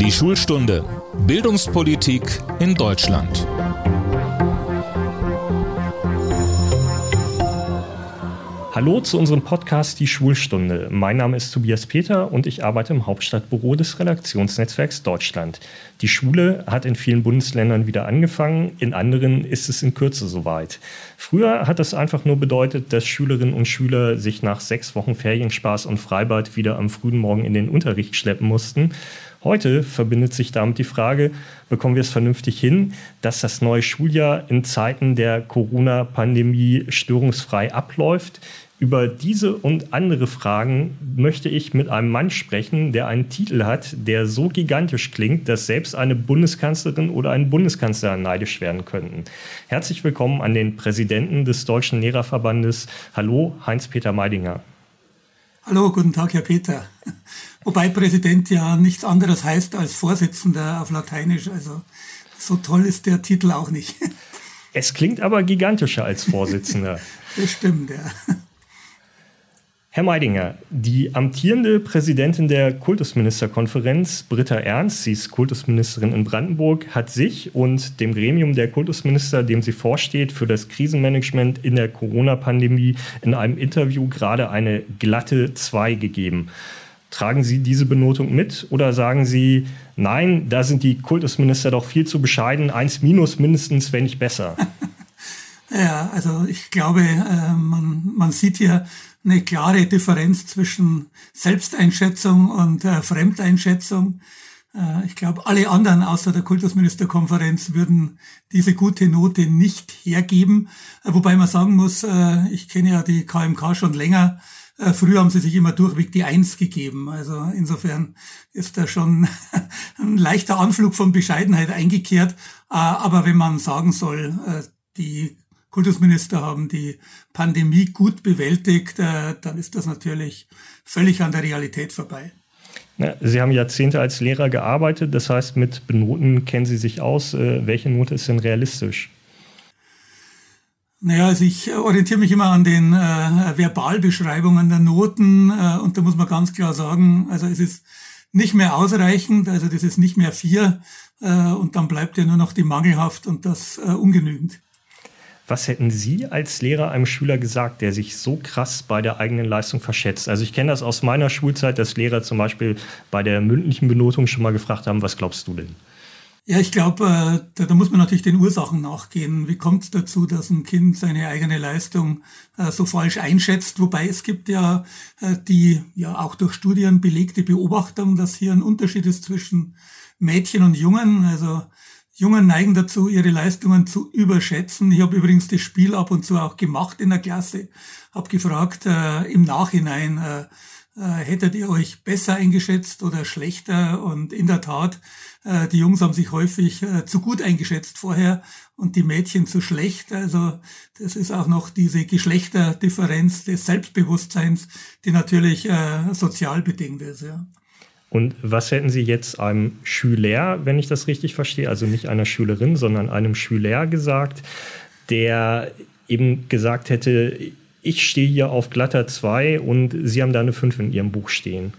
Die Schulstunde Bildungspolitik in Deutschland. Hallo zu unserem Podcast Die Schulstunde. Mein Name ist Tobias Peter und ich arbeite im Hauptstadtbüro des Redaktionsnetzwerks Deutschland. Die Schule hat in vielen Bundesländern wieder angefangen, in anderen ist es in Kürze soweit. Früher hat es einfach nur bedeutet, dass Schülerinnen und Schüler sich nach sechs Wochen Ferienspaß und Freibad wieder am frühen Morgen in den Unterricht schleppen mussten. Heute verbindet sich damit die Frage, bekommen wir es vernünftig hin, dass das neue Schuljahr in Zeiten der Corona-Pandemie störungsfrei abläuft? Über diese und andere Fragen möchte ich mit einem Mann sprechen, der einen Titel hat, der so gigantisch klingt, dass selbst eine Bundeskanzlerin oder ein Bundeskanzler neidisch werden könnten. Herzlich willkommen an den Präsidenten des Deutschen Lehrerverbandes. Hallo, Heinz-Peter Meidinger. Hallo, guten Tag, Herr Peter. Wobei Präsident ja nichts anderes heißt als Vorsitzender auf Lateinisch. Also so toll ist der Titel auch nicht. Es klingt aber gigantischer als Vorsitzender. das stimmt, ja. Herr Meidinger, die amtierende Präsidentin der Kultusministerkonferenz, Britta Ernst, sie ist Kultusministerin in Brandenburg, hat sich und dem Gremium der Kultusminister, dem sie vorsteht, für das Krisenmanagement in der Corona-Pandemie in einem Interview gerade eine glatte 2 gegeben. Tragen Sie diese Benotung mit oder sagen Sie, nein, da sind die Kultusminister doch viel zu bescheiden, 1 minus mindestens, wenn nicht besser? Ja, also ich glaube, äh, man, man sieht hier eine klare Differenz zwischen Selbsteinschätzung und äh, Fremdeinschätzung. Äh, ich glaube, alle anderen außer der Kultusministerkonferenz würden diese gute Note nicht hergeben. Wobei man sagen muss, ich kenne ja die KMK schon länger. Äh, früher haben sie sich immer durchweg die Eins gegeben. Also insofern ist da schon ein leichter Anflug von Bescheidenheit eingekehrt. Äh, aber wenn man sagen soll, die Kultusminister haben die Pandemie gut bewältigt, äh, dann ist das natürlich völlig an der Realität vorbei. Sie haben Jahrzehnte als Lehrer gearbeitet, das heißt, mit Benoten kennen Sie sich aus. Äh, welche Note ist denn realistisch? Naja, also ich orientiere mich immer an den äh, Verbalbeschreibungen der Noten äh, und da muss man ganz klar sagen, also es ist nicht mehr ausreichend, also das ist nicht mehr vier äh, und dann bleibt ja nur noch die mangelhaft und das äh, ungenügend. Was hätten Sie als Lehrer einem Schüler gesagt, der sich so krass bei der eigenen Leistung verschätzt? Also ich kenne das aus meiner Schulzeit, dass Lehrer zum Beispiel bei der mündlichen Benotung schon mal gefragt haben, was glaubst du denn? Ja, ich glaube, äh, da, da, muss man natürlich den Ursachen nachgehen. Wie kommt es dazu, dass ein Kind seine eigene Leistung äh, so falsch einschätzt? Wobei es gibt ja äh, die ja auch durch Studien belegte Beobachtung, dass hier ein Unterschied ist zwischen Mädchen und Jungen. Also Jungen neigen dazu, ihre Leistungen zu überschätzen. Ich habe übrigens das Spiel ab und zu auch gemacht in der Klasse. Habe gefragt äh, im Nachhinein, äh, hättet ihr euch besser eingeschätzt oder schlechter? Und in der Tat, äh, die Jungs haben sich häufig äh, zu gut eingeschätzt vorher und die Mädchen zu schlecht. Also das ist auch noch diese Geschlechterdifferenz des Selbstbewusstseins, die natürlich äh, sozial bedingt ist. Ja. Und was hätten Sie jetzt einem Schüler, wenn ich das richtig verstehe, also nicht einer Schülerin, sondern einem Schüler gesagt, der eben gesagt hätte, ich stehe hier auf glatter 2 und Sie haben da eine 5 in Ihrem Buch stehen?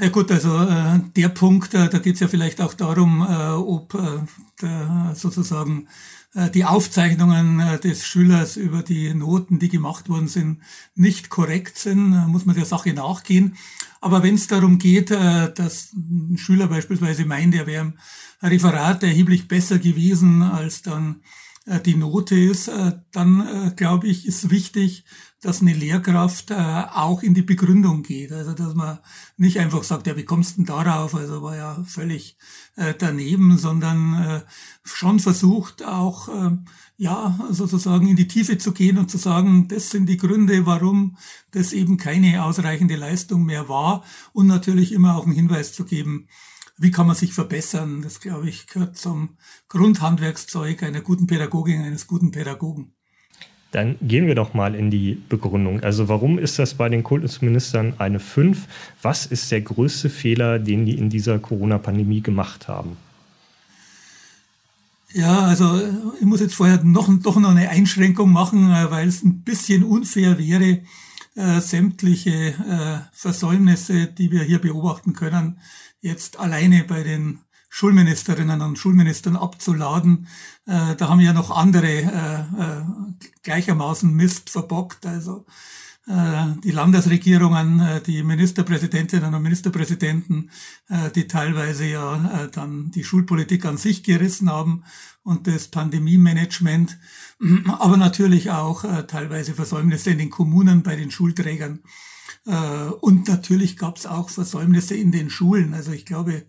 Ja gut, also äh, der Punkt, äh, da geht es ja vielleicht auch darum, äh, ob äh, der, sozusagen äh, die Aufzeichnungen äh, des Schülers über die Noten, die gemacht worden sind, nicht korrekt sind, muss man der Sache nachgehen. Aber wenn es darum geht, dass ein Schüler beispielsweise meint, er wäre im Referat erheblich besser gewesen als dann die Note ist, äh, dann äh, glaube ich, ist wichtig, dass eine Lehrkraft auch in die Begründung geht. Also dass man nicht einfach sagt, ja, wie kommst du denn darauf? Also war ja völlig daneben, sondern schon versucht auch ja sozusagen in die Tiefe zu gehen und zu sagen, das sind die Gründe, warum das eben keine ausreichende Leistung mehr war und natürlich immer auch einen Hinweis zu geben, wie kann man sich verbessern? Das, glaube ich, gehört zum Grundhandwerkszeug einer guten Pädagogin, eines guten Pädagogen. Dann gehen wir doch mal in die Begründung. Also warum ist das bei den Kultusministern eine 5? Was ist der größte Fehler, den die in dieser Corona-Pandemie gemacht haben? Ja, also ich muss jetzt vorher noch, doch noch eine Einschränkung machen, äh, weil es ein bisschen unfair wäre, äh, sämtliche äh, Versäumnisse, die wir hier beobachten können, jetzt alleine bei den Schulministerinnen und Schulministern abzuladen. Äh, da haben ja noch andere äh, äh, gleichermaßen Mist verbockt. Also äh, die Landesregierungen, äh, die Ministerpräsidentinnen und Ministerpräsidenten, äh, die teilweise ja dann die Schulpolitik an sich gerissen haben und das Pandemie-Management, aber natürlich auch teilweise Versäumnisse in den Kommunen bei den Schulträgern. Und natürlich gab es auch Versäumnisse in den Schulen. Also ich glaube,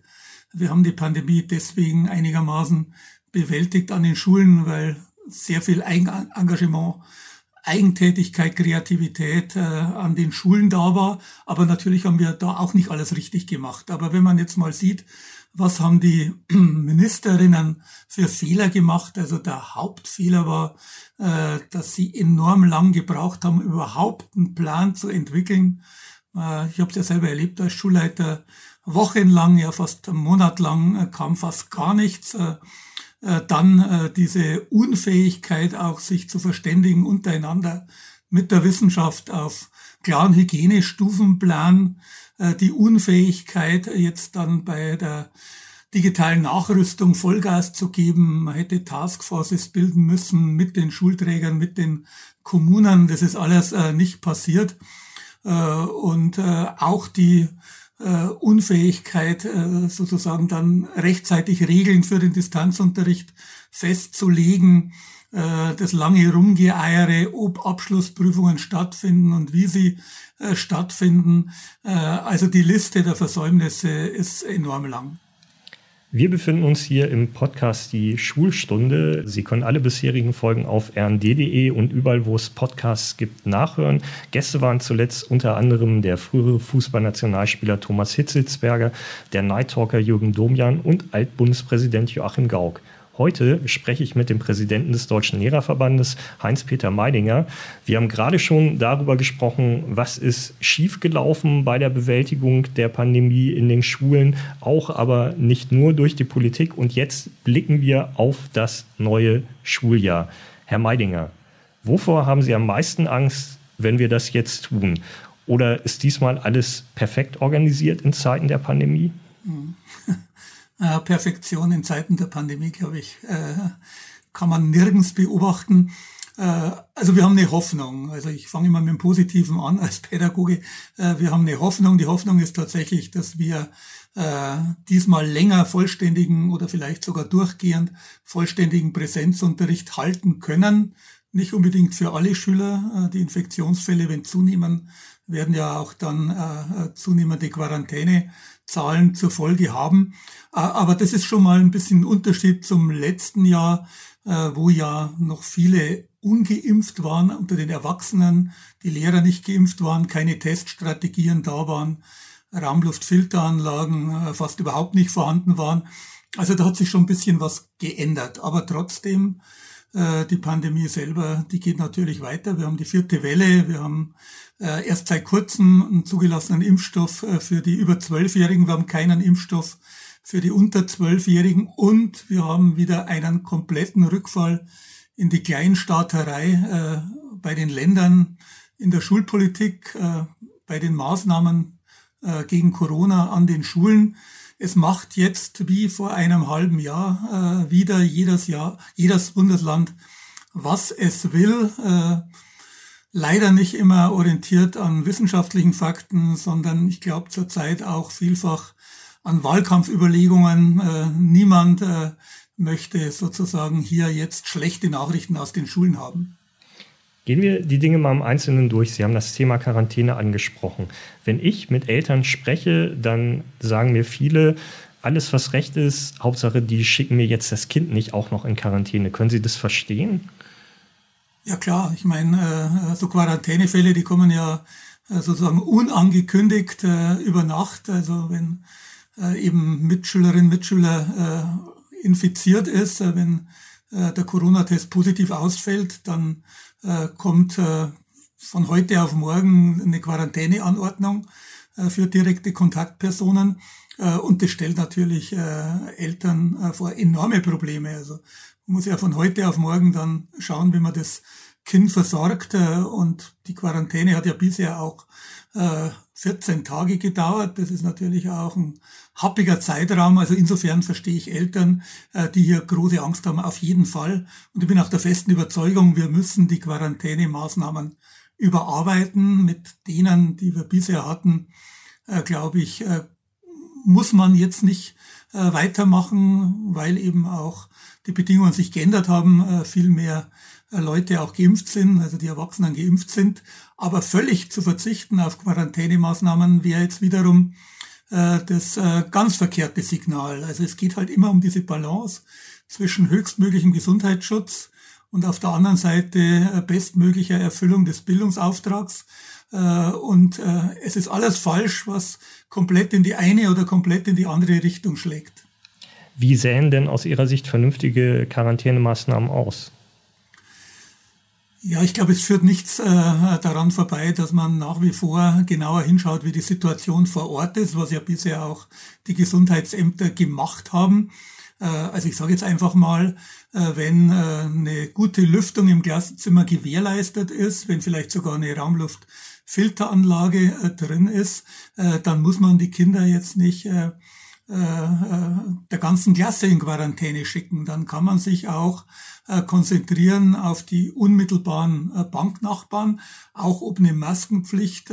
wir haben die Pandemie deswegen einigermaßen bewältigt an den Schulen, weil sehr viel Eigenengagement Eigentätigkeit, Kreativität äh, an den Schulen da war. Aber natürlich haben wir da auch nicht alles richtig gemacht. Aber wenn man jetzt mal sieht, was haben die Ministerinnen für Fehler gemacht? Also der Hauptfehler war, äh, dass sie enorm lang gebraucht haben, überhaupt einen Plan zu entwickeln. Äh, ich habe es ja selber erlebt als Schulleiter. Wochenlang, ja fast einen Monat lang äh, kam fast gar nichts. Dann diese Unfähigkeit auch sich zu verständigen untereinander mit der Wissenschaft auf klaren Hygienestufenplan, äh, die Unfähigkeit jetzt dann bei der digitalen Nachrüstung Vollgas zu geben. Man hätte Taskforces bilden müssen mit den Schulträgern, mit den Kommunen. Das ist alles äh, nicht passiert. Äh, und auch die äh, Unfähigkeit, äh, sozusagen dann rechtzeitig Regeln für den Distanzunterricht festzulegen, das lange Rumgeeiere, ob Abschlussprüfungen stattfinden und wie sie äh, stattfinden. Äh, also die Liste der Versäumnisse ist enorm lang. Wir befinden uns hier im Podcast Die Schulstunde. Sie können alle bisherigen Folgen auf rnd.de und überall, wo es Podcasts gibt, nachhören. Gäste waren zuletzt unter anderem der frühere Fußballnationalspieler Thomas Hitzelsberger, der Nightalker Jürgen Domian und Altbundespräsident Joachim Gauck. Heute spreche ich mit dem Präsidenten des Deutschen Lehrerverbandes, Heinz-Peter Meidinger. Wir haben gerade schon darüber gesprochen, was ist schiefgelaufen bei der Bewältigung der Pandemie in den Schulen, auch aber nicht nur durch die Politik. Und jetzt blicken wir auf das neue Schuljahr. Herr Meidinger, wovor haben Sie am meisten Angst, wenn wir das jetzt tun? Oder ist diesmal alles perfekt organisiert in Zeiten der Pandemie? Äh, Perfektion in Zeiten der Pandemie, glaube ich, äh, kann man nirgends beobachten. Äh, also wir haben eine Hoffnung. Also ich fange immer mit dem Positiven an als Pädagoge. Wir haben eine Hoffnung. Die Hoffnung ist tatsächlich, dass wir diesmal länger vollständigen oder vielleicht sogar durchgehend vollständigen Präsenzunterricht halten können. Nicht unbedingt für alle Schüler. Die Infektionsfälle, wenn zunehmen, werden ja auch dann zunehmende Quarantänezahlen zur Folge haben. Äh, aber das ist schon mal ein bisschen Unterschied zum letzten Jahr, äh, wo ja noch viele ungeimpft waren unter den Erwachsenen, die Lehrer nicht geimpft waren, keine Teststrategien da waren, Raumluftfilteranlagen äh, fast überhaupt nicht vorhanden waren. Also da hat sich schon ein bisschen was geändert. Aber trotzdem die Pandemie selber, die geht natürlich weiter. Wir haben die vierte Welle, wir haben äh, erst seit kurzem einen zugelassenen Impfstoff äh, für die über Zwölfjährigen, wir haben keinen Impfstoff für die unter Zwölfjährigen und wir haben wieder einen kompletten Rückfall in die Kleinstaaterei bei den Ländern in der Schulpolitik, bei den Maßnahmen gegen Corona an den Schulen. Es macht jetzt wie vor einem halben Jahr äh, wieder jedes Jahr, jedes Bundesland, was es will. Äh, leider nicht immer orientiert an wissenschaftlichen Fakten, sondern ich glaube zurzeit auch vielfach an Wahlkampfüberlegungen. Äh, niemand äh, möchte sozusagen hier jetzt schlechte Nachrichten aus den Schulen haben. Gehen wir die Dinge mal im Einzelnen durch. Sie haben das Thema Quarantäne angesprochen. Wenn ich mit Eltern spreche, dann sagen mir viele, alles was recht ist, Hauptsache, die schicken mir jetzt das Kind nicht auch noch in Quarantäne. Können Sie das verstehen? Ja klar, ich meine, äh, so Quarantänefälle, die kommen ja äh, sozusagen unangekündigt äh, über Nacht. Also wenn eben Mitschülerin, Mitschüler infiziert ist, wenn der Corona-Test positiv ausfällt, dann äh, kommt äh, von heute auf morgen eine Quarantäneanordnung äh, für direkte Kontaktpersonen. Äh, und das stellt natürlich äh, Eltern äh, vor enorme Probleme. Also man muss ja von heute auf morgen dann schauen, wie man das Kind versorgt und die Quarantäne hat ja bisher auch 14 Tage gedauert. Das ist natürlich auch ein happiger Zeitraum. Also insofern verstehe ich Eltern, die hier große Angst haben, auf jeden Fall. Und ich bin auch der festen Überzeugung, wir müssen die Quarantänemaßnahmen überarbeiten. Mit denen, die wir bisher hatten, glaube ich, muss man jetzt nicht weitermachen, weil eben auch die Bedingungen sich geändert haben, viel mehr Leute auch geimpft sind, also die Erwachsenen geimpft sind. Aber völlig zu verzichten auf Quarantänemaßnahmen wäre jetzt wiederum äh, das äh, ganz verkehrte Signal. Also es geht halt immer um diese Balance zwischen höchstmöglichem Gesundheitsschutz und auf der anderen Seite äh, bestmöglicher Erfüllung des Bildungsauftrags. Äh, und äh, es ist alles falsch, was komplett in die eine oder komplett in die andere Richtung schlägt. Wie sähen denn aus Ihrer Sicht vernünftige Quarantänemaßnahmen aus? Ja, ich glaube, es führt nichts äh, daran vorbei, dass man nach wie vor genauer hinschaut, wie die Situation vor Ort ist, was ja bisher auch die Gesundheitsämter gemacht haben. Äh, also ich sage jetzt einfach mal, äh, wenn äh, eine gute Lüftung im Klassenzimmer gewährleistet ist, wenn vielleicht sogar eine Raumluftfilteranlage äh, drin ist, äh, dann muss man die Kinder jetzt nicht äh, äh, äh, der ganzen Klasse in Quarantäne schicken. Dann kann man sich auch äh, konzentrieren auf die unmittelbaren Banknachbarn. Auch ob eine Maskenpflicht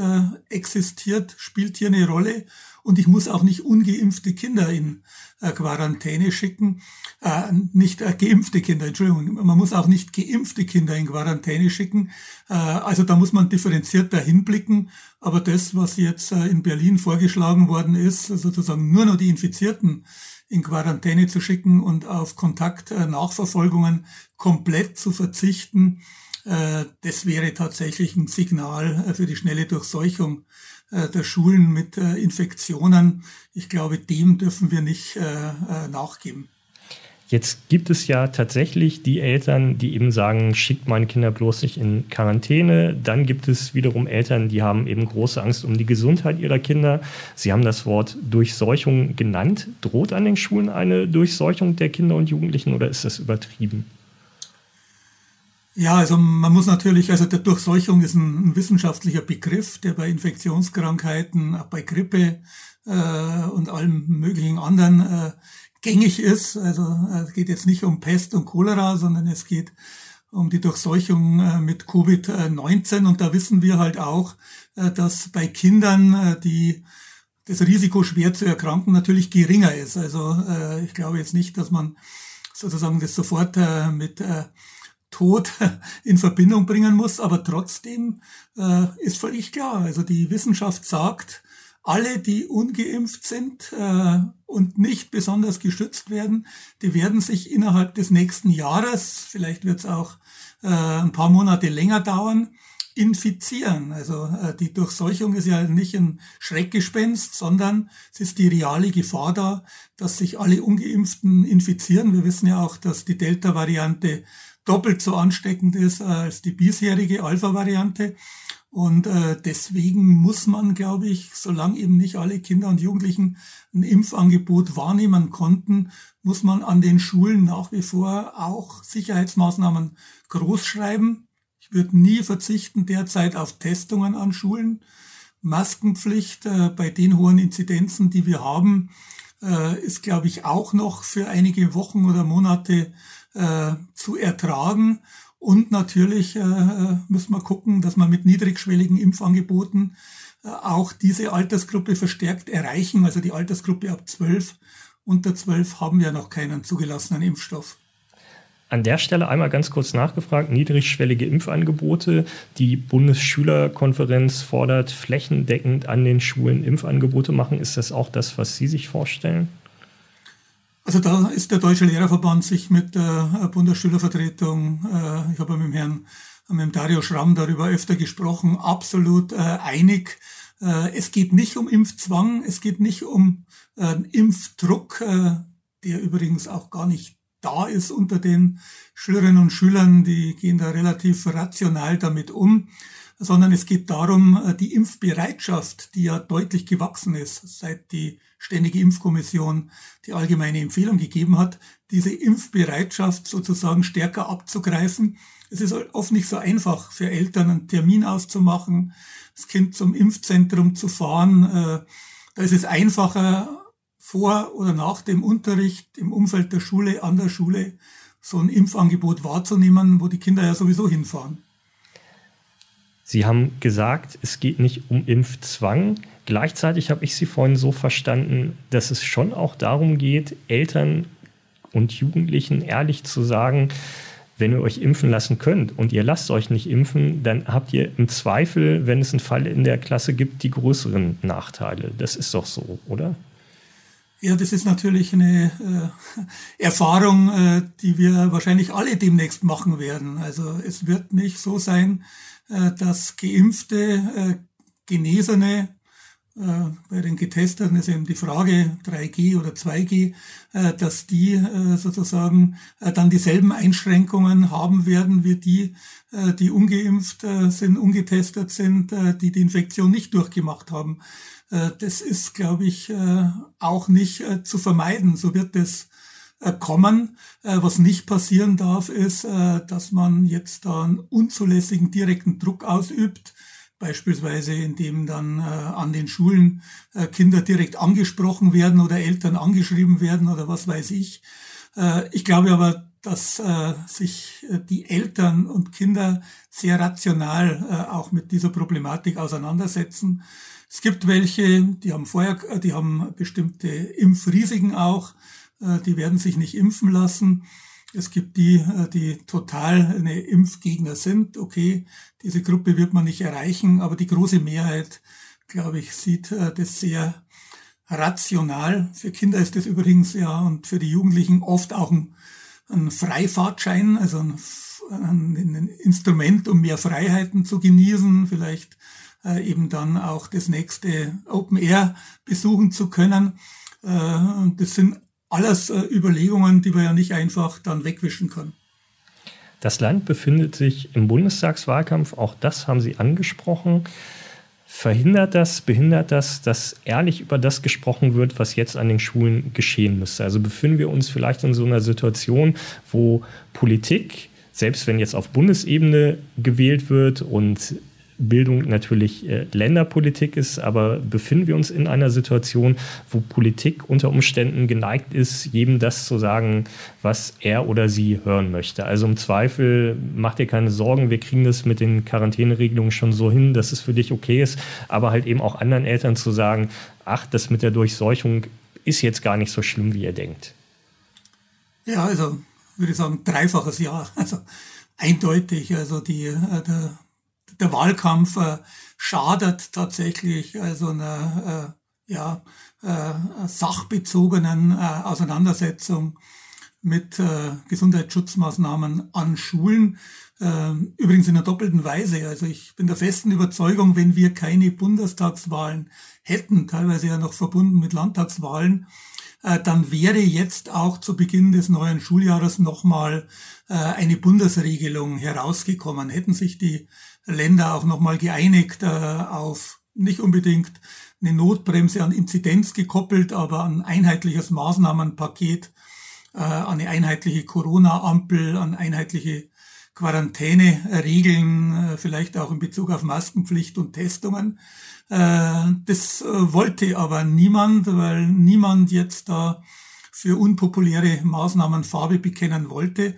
existiert, spielt hier eine Rolle. Und ich muss auch nicht ungeimpfte Kinder in äh, Quarantäne schicken. Äh, nicht äh, geimpfte Kinder, Entschuldigung. Man muss auch nicht geimpfte Kinder in Quarantäne schicken. Äh, also da muss man differenziert dahinblicken. Aber das, was jetzt äh, in Berlin vorgeschlagen worden ist, sozusagen nur noch die Infizierten in Quarantäne zu schicken und auf Kontaktnachverfolgungen komplett zu verzichten, äh, das wäre tatsächlich ein Signal für die schnelle Durchseuchung äh, der Schulen mit äh, Infektionen. Ich glaube, dem dürfen wir nicht äh, nachgeben. Jetzt gibt es ja tatsächlich die Eltern, die eben sagen, schickt meine Kinder bloß nicht in Quarantäne. Dann gibt es wiederum Eltern, die haben eben große Angst um die Gesundheit ihrer Kinder. Sie haben das Wort Durchseuchung genannt. Droht an den Schulen eine Durchseuchung der Kinder und Jugendlichen oder ist das übertrieben? Ja, also man muss natürlich, also der Durchseuchung ist ein, ein wissenschaftlicher Begriff, der bei Infektionskrankheiten, auch bei Grippe äh, und allem möglichen anderen äh, gängig ist. Also äh, es geht jetzt nicht um Pest und Cholera, sondern es geht um die Durchseuchung äh, mit Covid-19. Und da wissen wir halt auch, äh, dass bei Kindern äh, die das Risiko schwer zu erkranken natürlich geringer ist. Also äh, ich glaube jetzt nicht, dass man sozusagen das sofort äh, mit äh, Tod in Verbindung bringen muss, aber trotzdem äh, ist völlig klar. Also die Wissenschaft sagt, alle, die ungeimpft sind äh, und nicht besonders geschützt werden, die werden sich innerhalb des nächsten Jahres, vielleicht wird es auch äh, ein paar Monate länger dauern, infizieren. Also äh, die Durchseuchung ist ja nicht ein Schreckgespenst, sondern es ist die reale Gefahr da, dass sich alle ungeimpften infizieren. Wir wissen ja auch, dass die Delta-Variante doppelt so ansteckend ist als die bisherige Alpha-Variante. Und äh, deswegen muss man, glaube ich, solange eben nicht alle Kinder und Jugendlichen ein Impfangebot wahrnehmen konnten, muss man an den Schulen nach wie vor auch Sicherheitsmaßnahmen großschreiben. Ich würde nie verzichten derzeit auf Testungen an Schulen. Maskenpflicht äh, bei den hohen Inzidenzen, die wir haben, äh, ist, glaube ich, auch noch für einige Wochen oder Monate äh, zu ertragen. Und natürlich äh, müssen wir gucken, dass wir mit niedrigschwelligen Impfangeboten äh, auch diese Altersgruppe verstärkt erreichen. Also die Altersgruppe ab 12. Unter 12 haben wir noch keinen zugelassenen Impfstoff. An der Stelle einmal ganz kurz nachgefragt, niedrigschwellige Impfangebote. Die Bundesschülerkonferenz fordert flächendeckend an den Schulen Impfangebote machen. Ist das auch das, was Sie sich vorstellen? Also da ist der Deutsche Lehrerverband sich mit der Bundesschülervertretung, äh, ich habe mit dem Herrn, mit dem Dario Schramm darüber öfter gesprochen, absolut äh, einig. Äh, es geht nicht um Impfzwang, es geht nicht um Impfdruck, der übrigens auch gar nicht da ist unter den Schülerinnen und Schülern, die gehen da relativ rational damit um. Sondern es geht darum, äh, die Impfbereitschaft, die ja deutlich gewachsen ist, seit die Ständige Impfkommission die allgemeine Empfehlung gegeben hat, diese Impfbereitschaft sozusagen stärker abzugreifen. Es ist oft nicht so einfach für Eltern einen Termin auszumachen, das Kind zum Impfzentrum zu fahren. Äh, da ist es einfacher, vor oder nach dem Unterricht im Umfeld der Schule, an der Schule, so ein Impfangebot wahrzunehmen, wo die Kinder ja sowieso hinfahren. Sie haben gesagt, es geht nicht um Impfzwang. Gleichzeitig habe ich Sie vorhin so verstanden, dass es schon auch darum geht, Eltern und Jugendlichen ehrlich zu sagen, wenn ihr euch impfen lassen könnt und ihr lasst euch nicht impfen, dann habt ihr im Zweifel, wenn es einen Fall in der Klasse gibt, die größeren Nachteile. Das ist doch so, oder? Ja, das ist natürlich eine äh, Erfahrung, äh, die wir wahrscheinlich alle demnächst machen werden. Also es wird nicht so sein, äh, dass geimpfte, äh, Genesene, äh, bei den Getesteten ist eben die Frage 3G oder 2G, dass die sozusagen dann dieselben Einschränkungen haben werden wie die, die ungeimpft sind, ungetestet sind, die die Infektion nicht durchgemacht haben. Das ist, glaube ich, auch nicht zu vermeiden. So wird es äh, kommen. Äh, was nicht passieren darf, ist, äh, dass man jetzt da einen unzulässigen direkten Druck ausübt, beispielsweise indem dann an den Schulen Kinder direkt angesprochen werden oder Eltern angeschrieben werden oder was weiß ich. Ich glaube aber, dass sich die Eltern und Kinder sehr rational auch mit dieser Problematik auseinandersetzen. Es gibt welche, die haben vorher, die haben bestimmte Impfrisiken auch. Äh, die werden sich nicht impfen lassen. Es gibt die, äh, die total eine Impfgegner sind. Okay, diese Gruppe wird man nicht erreichen, aber die große Mehrheit, glaube ich, sieht äh, das sehr rational. Für Kinder ist das übrigens ja und für die Jugendlichen oft auch ein, ein Freifahrtschein, also ein, ein, Instrument, um mehr Freiheiten zu genießen, vielleicht eben dann auch das nächste Open Air besuchen zu können. und das sind alles äh, Überlegungen, die man ja nicht einfach dann wegwischen kann. Das Land befindet sich im Bundestagswahlkampf, auch das haben Sie angesprochen. Verhindert das, behindert das, dass ehrlich über das gesprochen wird, was jetzt an den Schulen geschehen müsste? Also befinden wir uns vielleicht in so einer Situation, wo Politik, selbst wenn jetzt auf Bundesebene gewählt wird und Bildung natürlich äh, Länderpolitik ist, aber befinden wir uns in einer Situation, wo Politik unter Umständen geneigt ist, jedem das zu sagen, was er oder sie hören möchte. Also im Zweifel mach dir keine Sorgen, wir kriegen das mit den Quarantäneregelungen schon so hin, dass es für dich okay ist, aber halt eben auch anderen Eltern zu sagen, ach, das mit der Durchseuchung ist jetzt gar nicht so schlimm, wie ihr denkt. Ja, also würde ich sagen, dreifaches Ja. Also eindeutig. Also die, äh, der der Wahlkampf äh, schadet tatsächlich also einer äh, ja, äh, sachbezogenen äh, Auseinandersetzung mit äh, Gesundheitsschutzmaßnahmen an Schulen. Äh, übrigens in einer doppelten Weise. Also ich bin der festen Überzeugung, wenn wir keine Bundestagswahlen hätten, teilweise ja noch verbunden mit Landtagswahlen, äh, dann wäre jetzt auch zu Beginn des neuen Schuljahres nochmal äh, eine Bundesregelung herausgekommen. Hätten sich die Länder auch nochmal geeinigt äh, auf nicht unbedingt eine Notbremse an Inzidenz gekoppelt, aber ein einheitliches Maßnahmenpaket, eine einheitliche Corona-Ampel, an einheitliche Quarantäneregeln, vielleicht auch in Bezug auf Maskenpflicht und Testungen. Äh, das äh, wollte aber niemand, weil niemand jetzt da für unpopuläre Maßnahmen Farbe bekennen wollte.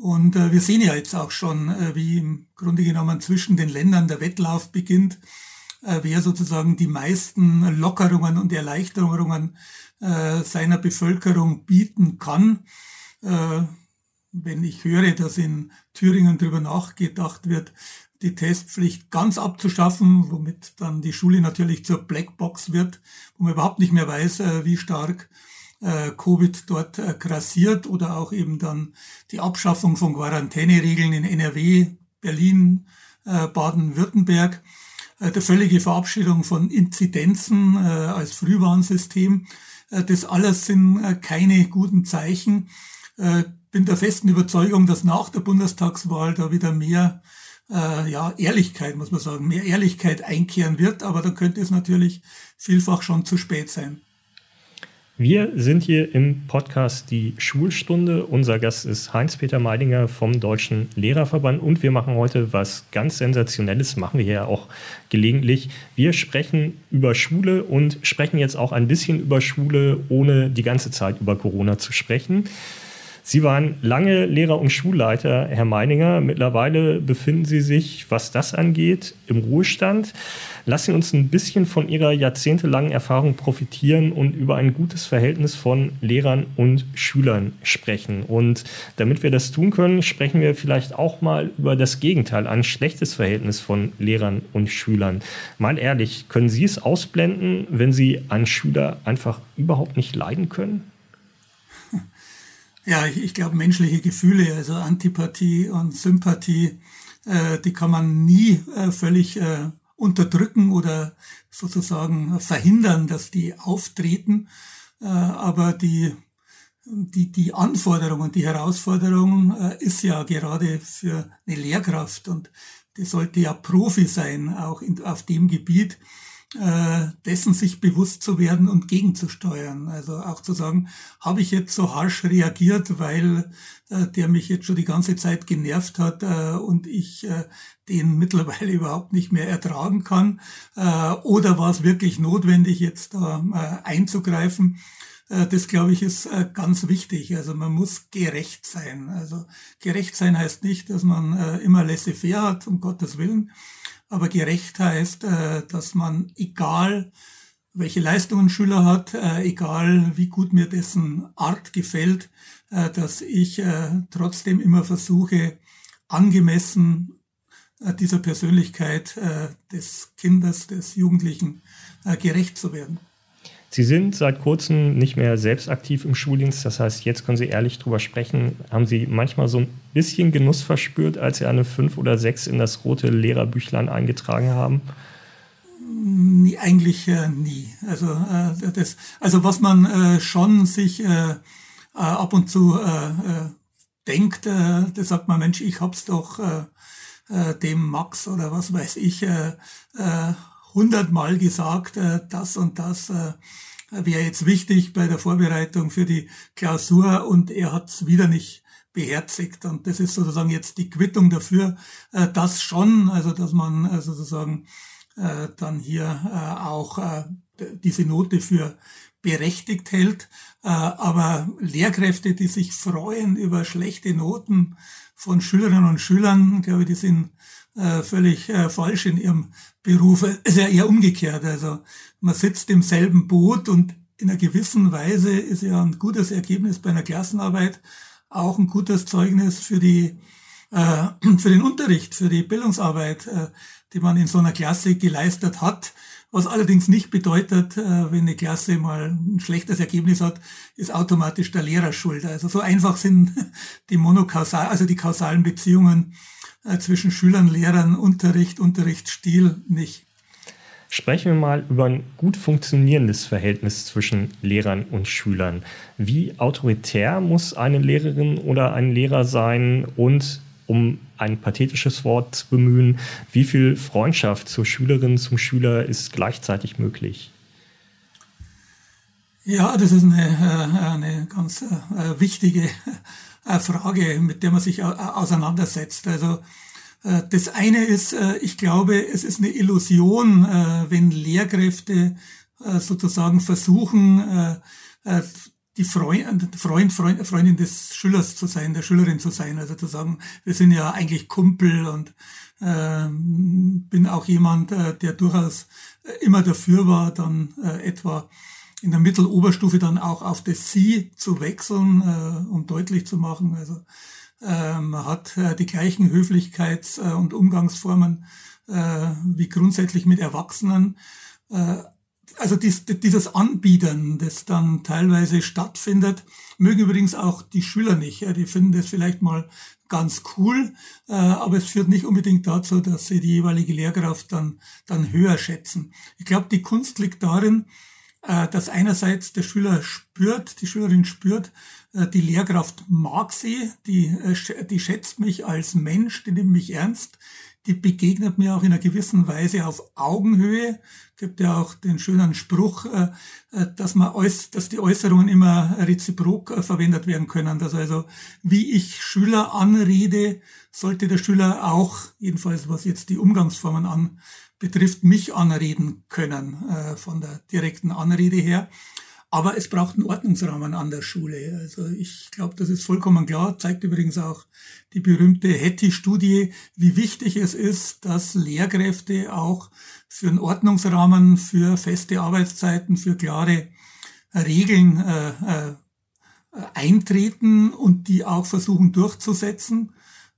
Und äh, wir sehen ja jetzt auch schon, wie im Grunde genommen zwischen den Ländern der Wettlauf beginnt, wer sozusagen die meisten Lockerungen und Erleichterungen seiner Bevölkerung bieten kann. Wenn ich höre, dass in Thüringen darüber nachgedacht wird, die Testpflicht ganz abzuschaffen, womit dann die Schule natürlich zur Blackbox wird, wo man überhaupt nicht mehr weiß, äh, wie stark äh, Covid dort äh, grassiert oder auch eben dann die Abschaffung von Quarantäneregeln in NRW, Berlin, Baden-Württemberg, der völlige Verabschiedung von Inzidenzen als Frühwarnsystem. Das alles sind keine guten Zeichen. Bin der festen Überzeugung, dass nach der Bundestagswahl da wieder mehr äh, ja, Ehrlichkeit, muss man sagen, mehr Ehrlichkeit einkehren wird, aber dann könnte es natürlich vielfach schon zu spät sein. Wir sind hier im Podcast Die Schulstunde. Unser Gast ist Heinz-Peter Meidinger vom Deutschen Lehrerverband und wir machen heute was ganz Sensationelles, machen wir ja auch gelegentlich. Wir sprechen über Schule und sprechen jetzt auch ein bisschen über Schule, ohne die ganze Zeit über Corona zu sprechen. Sie waren lange Lehrer und Schulleiter, Herr Meininger. Mittlerweile befinden Sie sich, was das angeht, im Ruhestand. Lassen Sie uns ein bisschen von Ihrer jahrzehntelangen Erfahrung profitieren und über ein gutes Verhältnis von Lehrern und Schülern sprechen. Und damit wir das tun können, sprechen wir vielleicht auch mal über das Gegenteil, ein schlechtes Verhältnis von Lehrern und Schülern. Mal ehrlich, können Sie es ausblenden, wenn Sie einen Schüler einfach überhaupt nicht leiden können? Ja, ich, ich glaube, menschliche Gefühle, also Antipathie und Sympathie, äh, die kann man nie äh, völlig äh, unterdrücken oder sozusagen verhindern, dass die auftreten. Äh, aber die, die, die Anforderung und die Herausforderung äh, ist ja gerade für eine Lehrkraft und die sollte ja Profi sein, auch in, auf dem Gebiet äh, dessen sich bewusst zu werden und gegenzusteuern. Also auch zu sagen, habe ich jetzt so harsch reagiert, weil äh, der mich jetzt schon die ganze Zeit genervt hat äh, und ich äh, den mittlerweile überhaupt nicht mehr ertragen kann? Äh, oder war es wirklich notwendig, jetzt da äh, einzugreifen? Äh, das, glaube ich, ist äh, ganz wichtig. Also man muss gerecht sein. Also gerecht sein heißt nicht, dass man äh, immer laissez-faire hat, um Gottes Willen, aber gerecht heißt, äh, dass man, egal welche Leistungen ein Schüler hat, äh, egal wie gut mir dessen Art gefällt, äh, dass ich trotzdem immer versuche, angemessen dieser Persönlichkeit des Kindes, des Jugendlichen gerecht zu werden. Sie sind seit kurzem nicht mehr selbst aktiv im Schuldienst. Das heißt, jetzt können Sie ehrlich drüber sprechen. Haben Sie manchmal so ein bisschen Genuss verspürt, als Sie eine 5 oder 6 in das rote Lehrerbüchlein eingetragen haben? Nee, eigentlich äh, nie. Also, äh, das, also was man äh, schon sich äh, äh, ab und zu äh, denkt, das sagt man, Mensch, ich hab's doch dem Max oder was weiß ich hundertmal gesagt, äh, das und das äh, wäre jetzt wichtig bei der Vorbereitung für die Klausur und er hat es wieder nicht beherzigt. Und das ist sozusagen jetzt die Quittung dafür, äh, das schon, also dass man sozusagen dann hier auch diese Note für berechtigt hält. Aber Lehrkräfte, die sich freuen über schlechte Noten von Schülerinnen und Schülern, glaube ich, die sind äh, völlig äh, falsch in ihrem Beruf. Es ist ja eher umgekehrt. Also man sitzt im selben Boot und in einer gewissen Weise ist ja ein gutes Ergebnis bei einer Klassenarbeit auch ein gutes Zeugnis für die äh, für den Unterricht, für die Bildungsarbeit, äh, die man in so einer Klasse geleistet hat. Was allerdings nicht bedeutet, äh, wenn eine Klasse mal ein schlechtes Ergebnis hat, ist automatisch der Lehrer schuld. Also so einfach sind die monokausal, also die kausalen Beziehungen zwischen Schülern, Lehrern, Unterricht, Unterrichtsstil nicht. Sprechen wir mal über ein gut funktionierendes Verhältnis zwischen Lehrern und Schülern. Wie autoritär muss eine Lehrerin oder ein Lehrer sein und um ein pathetisches Wort zu bemühen, wie viel Freundschaft zur Schülerin, zum Schüler ist gleichzeitig möglich? Ja, das ist eine, äh, eine ganz äh, wichtige Frage, mit der man sich auseinandersetzt. Also äh, das eine ist, äh, ich glaube, es ist eine Illusion, äh, wenn Lehrkräfte sozusagen versuchen, die Freund, Freund, Freund, Freundin des Schülers zu sein, der Schülerin zu sein. Also zu sagen, wir sind ja eigentlich Kumpel und äh, bin auch jemand, der durchaus immer dafür war, dann etwa in der Mitteloberstufe dann auch auf das Sie zu wechseln, äh, um deutlich zu machen. Also äh, man hat äh, die gleichen Höflichkeits- äh, und Umgangsformen äh, wie grundsätzlich mit Erwachsenen. Äh, also dies, dieses Anbiedern, das dann teilweise stattfindet, mögen übrigens auch die Schüler nicht. Ja, die finden das vielleicht mal ganz cool, äh, aber es führt nicht unbedingt dazu, dass sie die jeweilige Lehrkraft dann, dann höher schätzen. Ich glaube, die Kunst liegt darin, dass einerseits der Schüler spürt, die Schülerin spürt, äh, die Lehrkraft mag sie, die, äh, die schätzt mich als Mensch, die nimmt mich ernst, die begegnet mir auch in einer gewissen Weise auf Augenhöhe. Gibt ja auch den schönen Spruch, äh, äh, dass man dass die Äußerungen immer reziprok äh, verwendet werden können. Dass also, wie ich Schüler anrede, sollte der Schüler auch, jedenfalls was jetzt die Umgangsformen an betrifft, mich anreden können, von der direkten Anrede her. Aber es braucht einen Ordnungsrahmen an der Schule. Also ich glaube, das ist vollkommen klar. Zeigt übrigens auch die berühmte Hetty-Studie, wie wichtig es ist, dass Lehrkräfte auch für einen Ordnungsrahmen, für feste Arbeitszeiten, für klare Regeln äh, äh, eintreten und die auch versuchen durchzusetzen.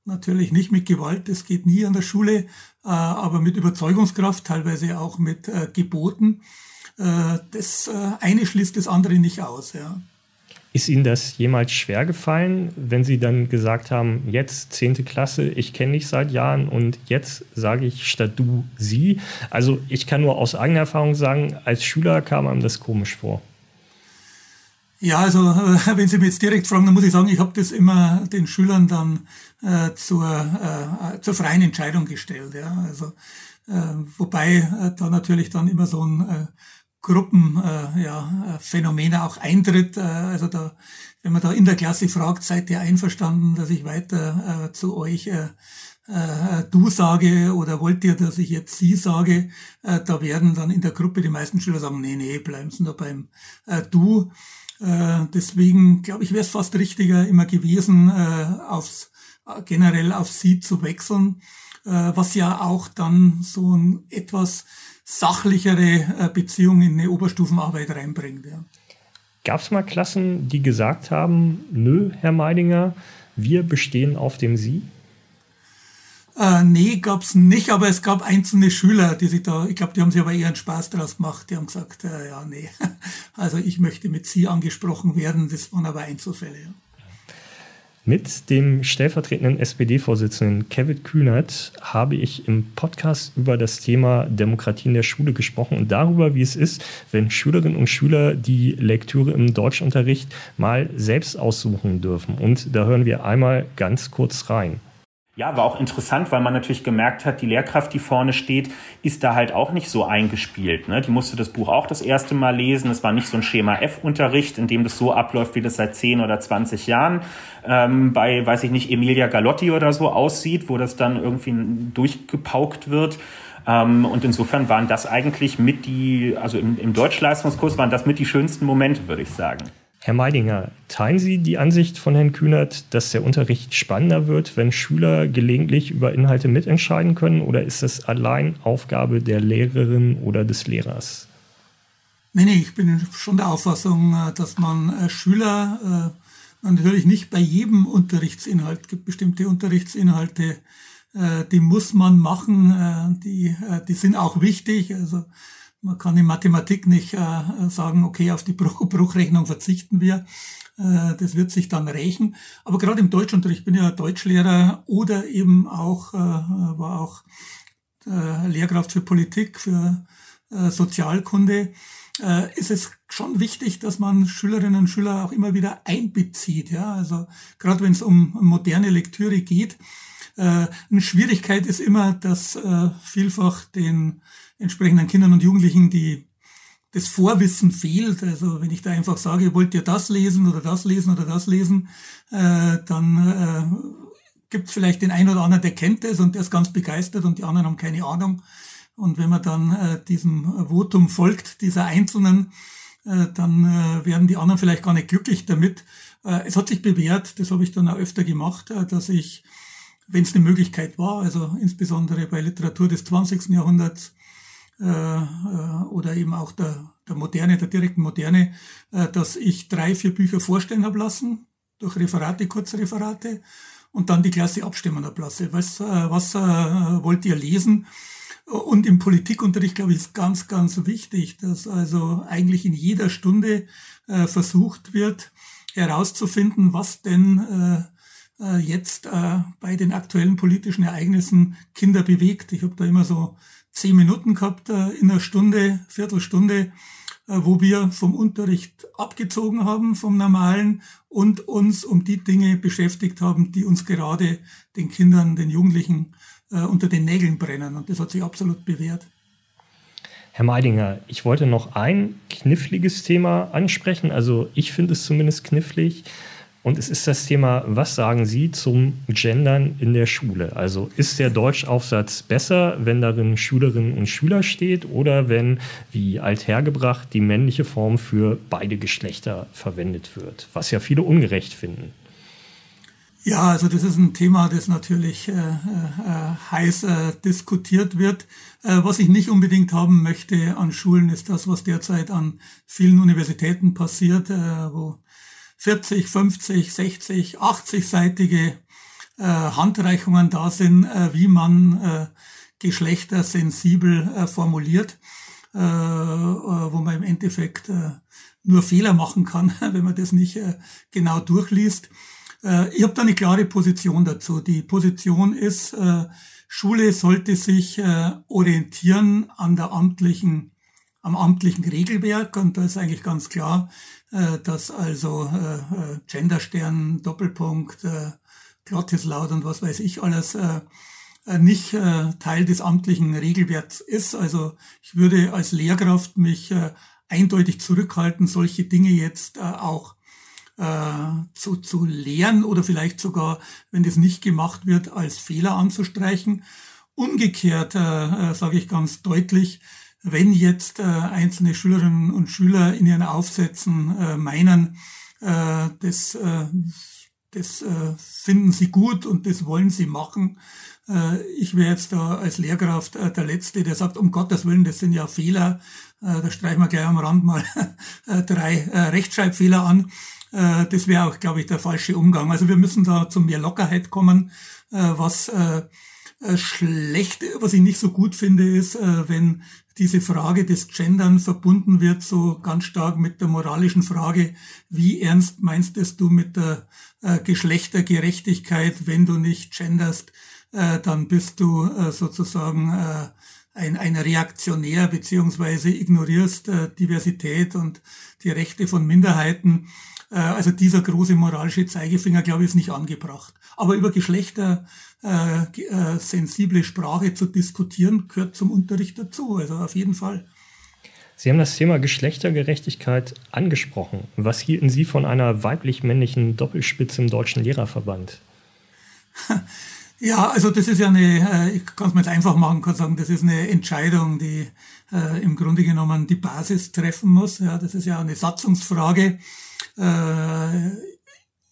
Natürlich nicht mit Gewalt, das geht nie an der Schule, äh, aber mit Überzeugungskraft, teilweise auch mit äh, Geboten. Äh, das eine schließt das andere nicht aus. Ja. Ist Ihnen das jemals schwer gefallen, wenn Sie dann gesagt haben, jetzt zehnte Klasse, ich kenne dich seit Jahren und jetzt sage ich statt du sie? Also ich kann nur aus eigener Erfahrung sagen, als Schüler kam einem das komisch vor. Ja, also äh, wenn Sie mich jetzt direkt fragen, dann muss ich sagen, ich habe das immer den Schülern dann äh, zur, äh, zur freien Entscheidung gestellt. Ja. Also, äh, wobei äh, da natürlich dann immer so ein äh, Gruppenphänomene äh, ja, Phänomene auch eintritt. Äh, also da, wenn man da in der Klasse fragt, seid ihr einverstanden, dass ich weiter äh, zu euch äh, äh, du sage oder wollt ihr, dass ich jetzt sie sage, äh, da werden dann in der Gruppe die meisten Schüler sagen, nee, nee, bleiben Sie nur beim äh, du. Äh, deswegen glaube ich, wäre es fast richtiger immer gewesen, äh, aufs, äh, generell auf sie zu wechseln, äh, was ja auch dann so ein etwas sachlichere äh, Beziehung in eine Oberstufenarbeit reinbringt. Ja. Gab es mal Klassen, die gesagt haben, nö, Herr Meidinger, wir bestehen auf dem Sie? Äh, nee, es nicht, aber es gab einzelne Schüler, die sich da, ich glaube, die haben sich aber eher einen Spaß draus gemacht. Die haben gesagt, äh, ja, nee, also ich möchte mit Sie angesprochen werden. Das waren aber Einzelfälle. Mit dem stellvertretenden SPD-Vorsitzenden Kevin Kühnert habe ich im Podcast über das Thema Demokratie in der Schule gesprochen und darüber, wie es ist, wenn Schülerinnen und Schüler die Lektüre im Deutschunterricht mal selbst aussuchen dürfen. Und da hören wir einmal ganz kurz rein. Ja, war auch interessant, weil man natürlich gemerkt hat, die Lehrkraft, die vorne steht, ist da halt auch nicht so eingespielt. Ne? Die musste das Buch auch das erste Mal lesen. Es war nicht so ein Schema F-Unterricht, in dem das so abläuft, wie das seit 10 oder 20 Jahren ähm, bei, weiß ich nicht, Emilia Galotti oder so aussieht, wo das dann irgendwie durchgepaukt wird. Ähm, und insofern waren das eigentlich mit die, also im, im Deutschleistungskurs waren das mit die schönsten Momente, würde ich sagen. Herr Meidinger, teilen Sie die Ansicht von Herrn Kühnert, dass der Unterricht spannender wird, wenn Schüler gelegentlich über Inhalte mitentscheiden können, oder ist das allein Aufgabe der Lehrerin oder des Lehrers? Nee, nee, ich bin schon der Auffassung, äh, dass man äh, Schüler äh, natürlich nicht bei jedem Unterrichtsinhalt, gibt bestimmte Unterrichtsinhalte, die muss man machen, die, die sind auch wichtig. Also man kann in Mathematik nicht äh, sagen, okay, auf die Bruch Bruchrechnung verzichten wir. Äh, das wird sich dann rächen. Aber gerade im Deutschunterricht, ich bin ja Deutschlehrer oder eben auch, äh, war auch äh, Lehrkraft für Politik, für äh, Sozialkunde, äh, ist es schon wichtig, dass man Schülerinnen und Schüler auch immer wieder einbezieht. Ja, also gerade wenn es um moderne Lektüre geht. Eine Schwierigkeit ist immer, dass äh, vielfach den entsprechenden Kindern und Jugendlichen die das Vorwissen fehlt. Also wenn ich da einfach sage, wollt ihr das lesen oder das lesen oder das lesen, äh, dann äh, gibt es vielleicht den einen oder anderen, der kennt es und der ist ganz begeistert und die anderen haben keine Ahnung. Und wenn man dann äh, diesem Votum folgt, dieser Einzelnen, äh, dann äh, werden die anderen vielleicht gar nicht glücklich damit. Äh, es hat sich bewährt, das habe ich dann auch öfter gemacht, äh, dass ich, wenn es eine Möglichkeit war, also insbesondere bei Literatur des 20. Jahrhunderts, oder eben auch der, der Moderne, der direkten Moderne, äh, dass ich drei, vier Bücher vorstellen habe lassen, durch Referate, Kurzreferate, und dann die Klasse abstimmen habe lassen. Was, was wollt ihr lesen? Und im Politikunterricht, glaube ich, ist ganz, ganz wichtig, dass also eigentlich in jeder Stunde äh, versucht wird, herauszufinden, was denn äh, jetzt äh, bei den aktuellen politischen Ereignissen Kinder bewegt. Ich habe da immer so zehn Minuten gehabt äh, in einer Stunde, Viertelstunde, äh, wo wir vom Unterricht abgezogen haben, vom Normalen und uns um die Dinge beschäftigt haben, die uns gerade den Kindern, den Jugendlichen äh, unter den Nägeln brennen. Und das hat sich absolut bewährt. Herr Meidinger, ich wollte noch ein kniffliges Thema ansprechen. Also ich finde es zumindest knifflig. Und es ist das Thema, was sagen Sie zum Gendern in der Schule? Also ist der Deutschaufsatz besser, wenn darin Schülerinnen und Schüler steht oder wenn, wie althergebracht, die männliche Form für beide Geschlechter verwendet wird, was ja viele ungerecht finden? Ja, also das ist ein Thema, das natürlich äh, äh, heiß äh, diskutiert wird. Äh, was ich nicht unbedingt haben möchte an Schulen, ist das, was derzeit an vielen Universitäten passiert, äh, wo 40, 50, 60, 80-seitige äh, Handreichungen da sind, äh, wie man äh, Geschlechter sensibel äh, formuliert, äh, äh, wo man im Endeffekt äh, nur Fehler machen kann, wenn man das nicht äh, genau durchliest. Äh, ich habe da eine klare Position dazu. Die Position ist, äh, Schule sollte sich äh, orientieren an der amtlichen am amtlichen Regelwerk und da ist eigentlich ganz klar, dass also äh, äh, Genderstern, Doppelpunkt, äh, Glottislaut und was weiß ich alles äh, äh, nicht äh, Teil des amtlichen Regelwerks ist. Also ich würde als Lehrkraft mich äh, eindeutig zurückhalten, solche Dinge jetzt äh, auch äh, zu, zu lehren oder vielleicht sogar, wenn das nicht gemacht wird, als Fehler anzustreichen. Umgekehrt äh, äh, sage ich ganz deutlich, wenn jetzt äh, einzelne Schülerinnen und Schüler in ihren Aufsätzen äh, meinen, äh, das, äh, das äh, finden sie gut und das wollen sie machen, äh, ich wäre jetzt da als Lehrkraft äh, der Letzte, der sagt, um Gottes Willen, das sind ja Fehler, äh, da streichen wir gleich am Rand mal äh, drei äh, Rechtschreibfehler an. Äh, das wäre auch, glaube ich, der falsche Umgang. Also wir müssen da zu mehr Lockerheit kommen, äh, was äh, äh, schlecht, was ich nicht so gut finde, ist, äh, wenn diese Frage des Gendern verbunden wird, so ganz stark mit der moralischen Frage, wie ernst meinst es du mit der äh, Geschlechtergerechtigkeit, wenn du nicht genderst, dann bist du sozusagen ein, ein Reaktionär beziehungsweise ignorierst Diversität und die Rechte von Minderheiten. Also dieser große moralische Zeigefinger, glaube ich, ist nicht angebracht. Aber über Geschlechter äh, äh, sensible Sprache zu diskutieren, gehört zum Unterricht dazu. Also auf jeden Fall. Sie haben das Thema Geschlechtergerechtigkeit angesprochen. Was hielten Sie von einer weiblich-männlichen Doppelspitze im Deutschen Lehrerverband? Ja, also das ist ja eine, äh, ich kann es mir jetzt einfach machen, kann sagen, das ist eine Entscheidung, die äh, im Grunde genommen die Basis treffen muss. Ja, das ist ja eine Satzungsfrage. Äh,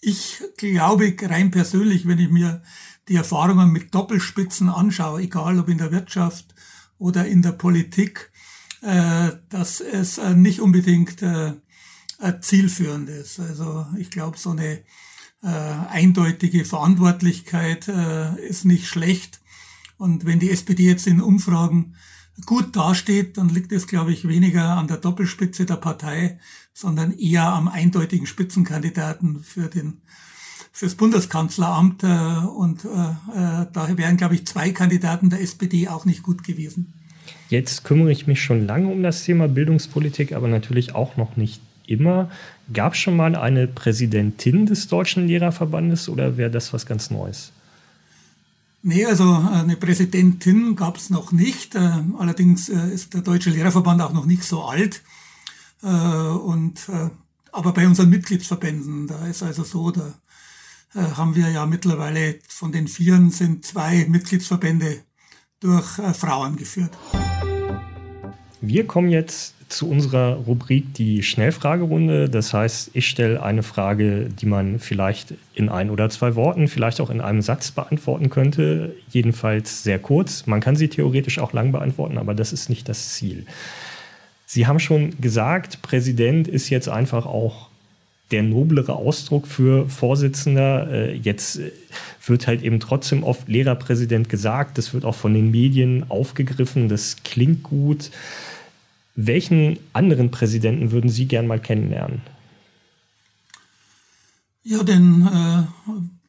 ich glaube rein persönlich, wenn ich mir die Erfahrungen mit Doppelspitzen anschaue, egal ob in der Wirtschaft oder in der Politik, äh, dass es äh, nicht unbedingt äh, zielführend ist. Also ich glaube, so eine äh, eindeutige Verantwortlichkeit äh, ist nicht schlecht. Und wenn die SPD jetzt in Umfragen gut dasteht, dann liegt es, glaube ich, weniger an der Doppelspitze der Partei, sondern eher am eindeutigen Spitzenkandidaten für den fürs Bundeskanzleramt äh, und äh, äh, da wären, glaube ich, zwei Kandidaten der SPD auch nicht gut gewesen. Jetzt kümmere ich mich schon lange um das Thema Bildungspolitik, aber natürlich auch noch nicht immer. Gab es schon mal eine Präsidentin des Deutschen Lehrerverbandes oder wäre das was ganz Neues? Nee, also äh, eine Präsidentin gab es noch nicht. Äh, allerdings äh, ist der Deutsche Lehrerverband auch noch nicht so alt. Und, aber bei unseren Mitgliedsverbänden, da ist also so, da haben wir ja mittlerweile von den Vieren sind zwei Mitgliedsverbände durch Frauen geführt. Wir kommen jetzt zu unserer Rubrik die Schnellfragerunde. Das heißt, ich stelle eine Frage, die man vielleicht in ein oder zwei Worten, vielleicht auch in einem Satz beantworten könnte. Jedenfalls sehr kurz. Man kann sie theoretisch auch lang beantworten, aber das ist nicht das Ziel. Sie haben schon gesagt, Präsident ist jetzt einfach auch der noblere Ausdruck für Vorsitzender. Äh, jetzt wird halt eben trotzdem oft Lehrerpräsident gesagt. Das wird auch von den Medien aufgegriffen. Das klingt gut. Welchen anderen Präsidenten würden Sie gern mal kennenlernen? Ja, den, äh,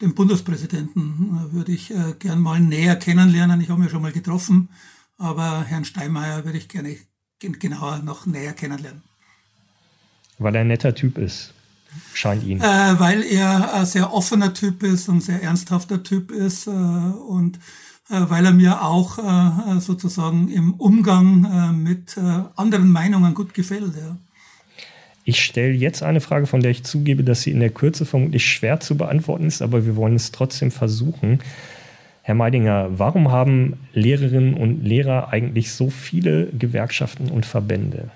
den Bundespräsidenten äh, würde ich äh, gern mal näher kennenlernen. Ich habe ihn schon mal getroffen, aber Herrn Steinmeier würde ich gerne genauer noch näher kennenlernen. Weil er ein netter Typ ist, scheint Ihnen. Äh, weil er ein sehr offener Typ ist und ein sehr ernsthafter Typ ist äh, und weil er mir auch sozusagen im Umgang mit anderen Meinungen gut gefällt. Ja. Ich stelle jetzt eine Frage, von der ich zugebe, dass sie in der Kürze vermutlich schwer zu beantworten ist, aber wir wollen es trotzdem versuchen. Herr Meidinger, warum haben Lehrerinnen und Lehrer eigentlich so viele Gewerkschaften und Verbände?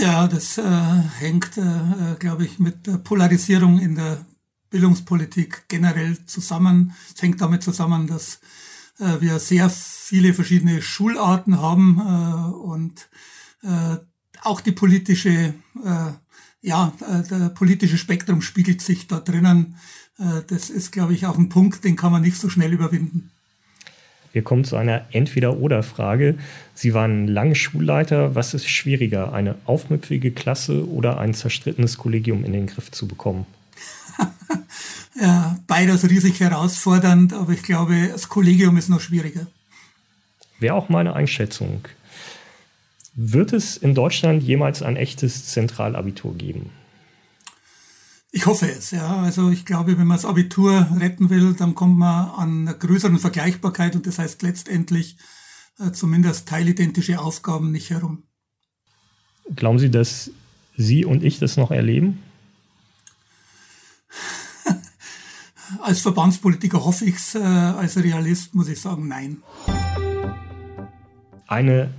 Ja, das äh, hängt, äh, glaube ich, mit der Polarisierung in der Bildungspolitik generell zusammen. Es hängt damit zusammen, dass äh, wir sehr viele verschiedene Schularten haben äh, und äh, auch die politische, äh, ja, äh, der politische Spektrum spiegelt sich da drinnen. Äh, das ist, glaube ich, auch ein Punkt, den kann man nicht so schnell überwinden. Wir kommen zu einer Entweder-Oder-Frage. Sie waren lange Schulleiter. Was ist schwieriger, eine aufmüpfige Klasse oder ein zerstrittenes Kollegium in den Griff zu bekommen? ja, beides riesig herausfordernd, aber ich glaube, das Kollegium ist noch schwieriger. Wäre auch meine Einschätzung. Wird es in Deutschland jemals ein echtes Zentralabitur geben? Ich hoffe es, ja. Also ich glaube, wenn man das Abitur retten will, dann kommt man an einer größeren Vergleichbarkeit und das heißt letztendlich äh, zumindest teilidentische Aufgaben nicht herum. Glauben Sie, dass Sie und ich das noch erleben? als Verbandspolitiker hoffe ich es, äh, als Realist muss ich sagen, nein. Eine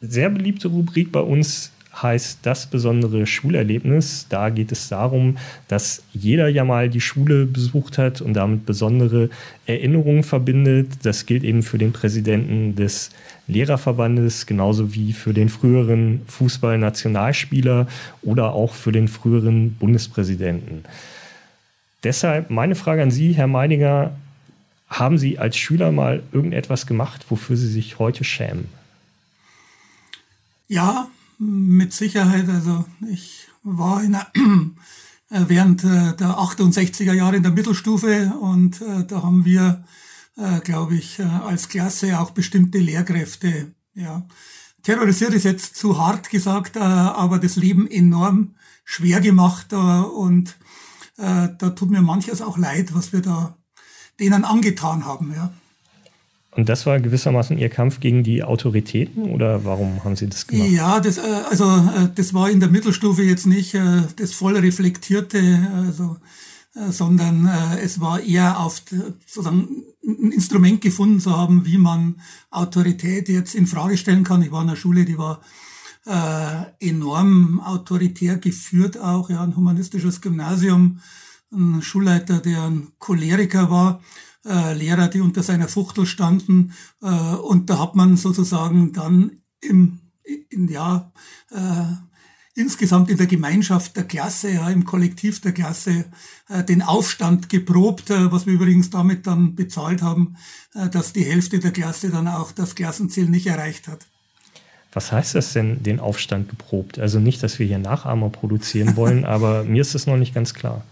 sehr beliebte Rubrik bei uns heißt das besondere Schulerlebnis. Da geht es darum, dass jeder ja mal die Schule besucht hat und damit besondere Erinnerungen verbindet. Das gilt eben für den Präsidenten des Lehrerverbandes, genauso wie für den früheren Fußballnationalspieler oder auch für den früheren Bundespräsidenten. Deshalb meine Frage an Sie, Herr Meidinger, haben Sie als Schüler mal irgendetwas gemacht, wofür Sie sich heute schämen? Ja, mit Sicherheit. Also ich war in der, äh, während äh, der 68er Jahre in der Mittelstufe und äh, da haben wir, glaube ich, als Klasse auch bestimmte Lehrkräfte, ja, terrorisiert ist jetzt zu hart gesagt, aber das Leben enorm schwer gemacht und da tut mir manches auch leid, was wir da denen angetan haben, ja. Und das war gewissermaßen Ihr Kampf gegen die Autoritäten oder warum haben Sie das gemacht? Ja, das, äh, also äh, das war in der Mittelstufe jetzt nicht äh, das voll reflektierte, also, sondern es war eher auf sozusagen ein Instrument gefunden zu haben, wie man Autorität jetzt in Frage stellen kann. Ich war in einer Schule, die war enorm autoritär geführt auch, ja, ein humanistisches Gymnasium, ein Schulleiter, der ein Choleriker war äh, Lehrer, die unter seiner Fuchtel standen. Äh, und da hat man sozusagen dann im, in, ja, äh, insgesamt in der Gemeinschaft der Klasse, ja, im Kollektiv der Klasse, äh, den Aufstand geprobt, äh, was wir übrigens damit dann bezahlt haben, äh, dass die Hälfte der Klasse dann auch das Klassenziel nicht erreicht hat. Was heißt das denn, den Aufstand geprobt? Also nicht, dass wir hier Nachahmer produzieren wollen, aber mir ist das noch nicht ganz klar.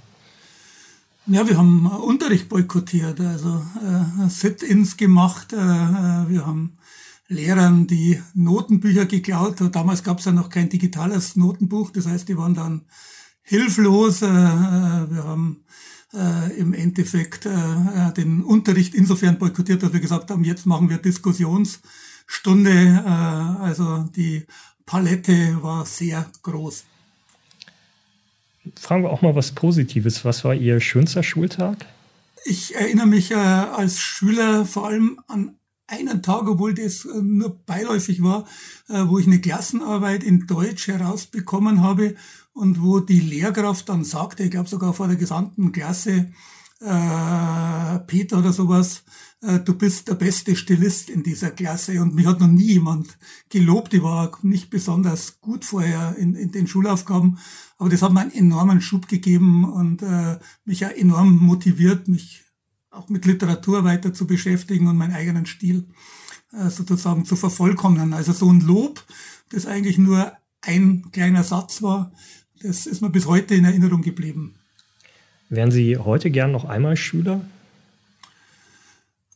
Ja, wir haben Unterricht boykottiert, also äh, Sit-ins gemacht. Äh, äh, wir haben Lehrern die Notenbücher geklaut. Damals gab es ja noch kein digitales Notenbuch, das heißt, die waren dann hilflos. Äh, äh wir haben äh, im Endeffekt äh, den Unterricht insofern boykottiert, dass wir gesagt haben, jetzt machen wir Diskussionsstunde. Äh, also die Palette war sehr groß fragen wir auch mal was Positives. Was war Ihr schönster Schultag? Ich erinnere mich äh, als Schüler vor allem an einen Tag, obwohl das äh, nur beiläufig war, äh, wo ich eine Klassenarbeit in Deutsch herausbekommen habe und wo die Lehrkraft dann sagte, ich glaube sogar vor der gesamten Klasse, äh, Peter oder sowas, du bist der beste Stilist in dieser Klasse und mich hat noch nie jemand gelobt. Ich war nicht besonders gut vorher in, in den Schulaufgaben, aber das hat mir einen enormen Schub gegeben und äh, mich ja enorm motiviert, mich auch mit Literatur weiter zu beschäftigen und meinen eigenen Stil äh, sozusagen zu vervollkommnen. Also so ein Lob, das eigentlich nur ein kleiner Satz war, das ist mir bis heute in Erinnerung geblieben. Wären Sie heute gern noch einmal Schüler?